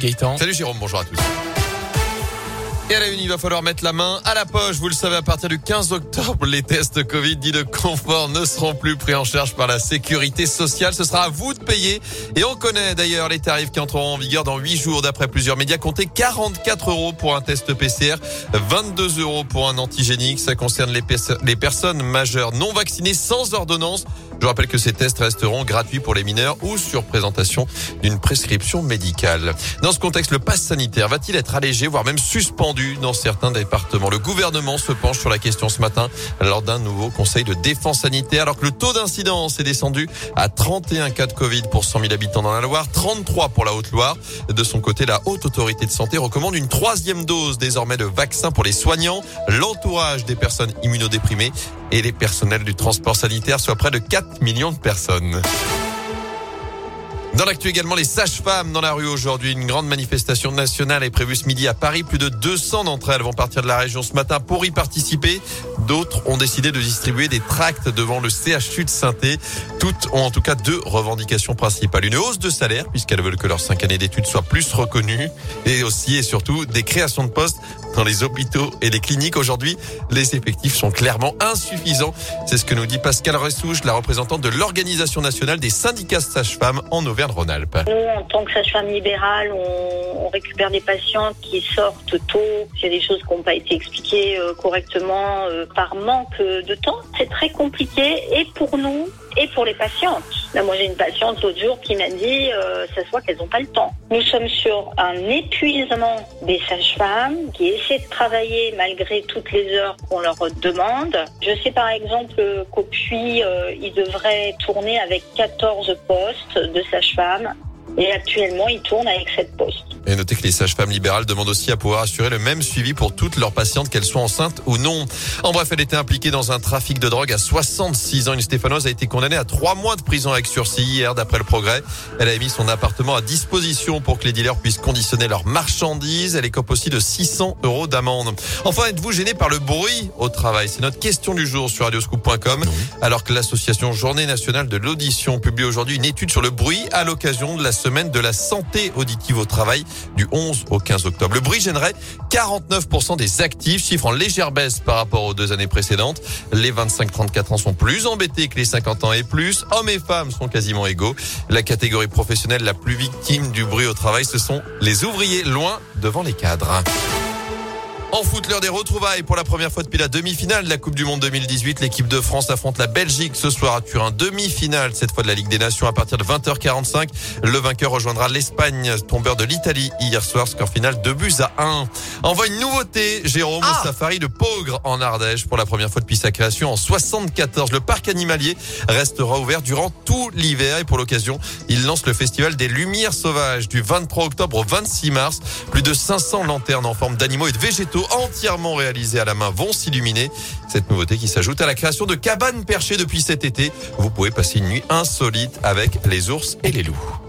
Gaëtan. Salut Jérôme, bonjour à tous. Et à la une, il va falloir mettre la main à la poche. Vous le savez, à partir du 15 octobre, les tests Covid dits de confort ne seront plus pris en charge par la sécurité sociale. Ce sera à vous de payer. Et on connaît d'ailleurs les tarifs qui entreront en vigueur dans 8 jours. D'après plusieurs médias, comptez 44 euros pour un test PCR, 22 euros pour un antigénique. Ça concerne les, personnes majeures non vaccinées sans ordonnance. Je rappelle que ces tests resteront gratuits pour les mineurs ou sur présentation d'une prescription médicale. Dans ce contexte, le pass sanitaire va-t-il être allégé, voire même suspendu? Dans certains départements Le gouvernement se penche sur la question ce matin lors d'un nouveau conseil de défense sanitaire, alors que le taux d'incidence est descendu à 31 cas de Covid pour 100 000 habitants dans la Loire, 33 pour la Haute-Loire. De son côté, la Haute Autorité de Santé recommande une troisième dose désormais de vaccin pour les soignants, l'entourage des personnes immunodéprimées et les personnels du transport sanitaire, soit près de 4 millions de personnes. Dans l'actu également, les sages-femmes dans la rue aujourd'hui. Une grande manifestation nationale est prévue ce midi à Paris. Plus de 200 d'entre elles vont partir de la région ce matin pour y participer. D'autres ont décidé de distribuer des tracts devant le CHU de saint Toutes ont en tout cas deux revendications principales. Une hausse de salaire, puisqu'elles veulent que leurs cinq années d'études soient plus reconnues. Et aussi et surtout des créations de postes dans les hôpitaux et les cliniques. Aujourd'hui, les effectifs sont clairement insuffisants. C'est ce que nous dit Pascal Ressouche, la représentante de l'Organisation nationale des syndicats sages-femmes en Nous, en tant que sage-femme libérale, on, récupère des patientes qui sortent tôt. Il y a des choses qui n'ont pas été expliquées euh, correctement euh, par manque de temps. C'est très compliqué et pour nous et pour les patientes. Moi, j'ai une patiente l'autre jour qui m'a dit, ça soit qu'elles n'ont pas le temps. Nous sommes sur un épuisement des sages-femmes qui essaient de travailler malgré toutes les heures qu'on leur demande. Je sais par exemple qu'au Puy, euh, ils devraient tourner avec 14 postes de sages-femmes et actuellement, ils tournent avec cette poste. Et notez que les sages-femmes libérales demandent aussi à pouvoir assurer le même suivi pour toutes leurs patientes, qu'elles soient enceintes ou non. En bref, elle était impliquée dans un trafic de drogue à 66 ans. Une Stéphanoise a été condamnée à trois mois de prison avec sursis hier, d'après le progrès. Elle a mis son appartement à disposition pour que les dealers puissent conditionner leurs marchandises. Elle écope aussi de 600 euros d'amende. Enfin, êtes-vous gêné par le bruit au travail? C'est notre question du jour sur radioscoop.com. Alors que l'association Journée nationale de l'audition publie aujourd'hui une étude sur le bruit à l'occasion de la semaine de la santé auditive au travail du 11 au 15 octobre. Le bruit gênerait 49% des actifs, chiffre en légère baisse par rapport aux deux années précédentes. Les 25-34 ans sont plus embêtés que les 50 ans et plus. Hommes et femmes sont quasiment égaux. La catégorie professionnelle la plus victime du bruit au travail, ce sont les ouvriers loin devant les cadres. En foot, l'heure des retrouvailles pour la première fois depuis la demi-finale de la Coupe du Monde 2018. L'équipe de France affronte la Belgique ce soir à Turin. Demi-finale, cette fois de la Ligue des Nations à partir de 20h45. Le vainqueur rejoindra l'Espagne, tombeur de l'Italie hier soir. Score final 2 buts à 1. Envoie une nouveauté, Jérôme, ah safari de Pogre en Ardèche pour la première fois depuis sa création en 74. Le parc animalier restera ouvert durant tout l'hiver et pour l'occasion, il lance le festival des Lumières Sauvages du 23 octobre au 26 mars. Plus de 500 lanternes en forme d'animaux et de végétaux entièrement réalisés à la main vont s'illuminer. Cette nouveauté qui s'ajoute à la création de cabanes perchées depuis cet été. Vous pouvez passer une nuit insolite avec les ours et les loups.